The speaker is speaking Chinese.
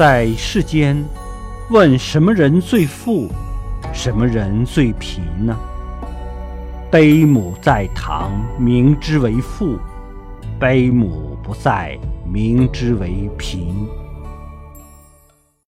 在世间，问什么人最富，什么人最贫呢？悲母在堂，明之为富；悲母不在，明之为贫。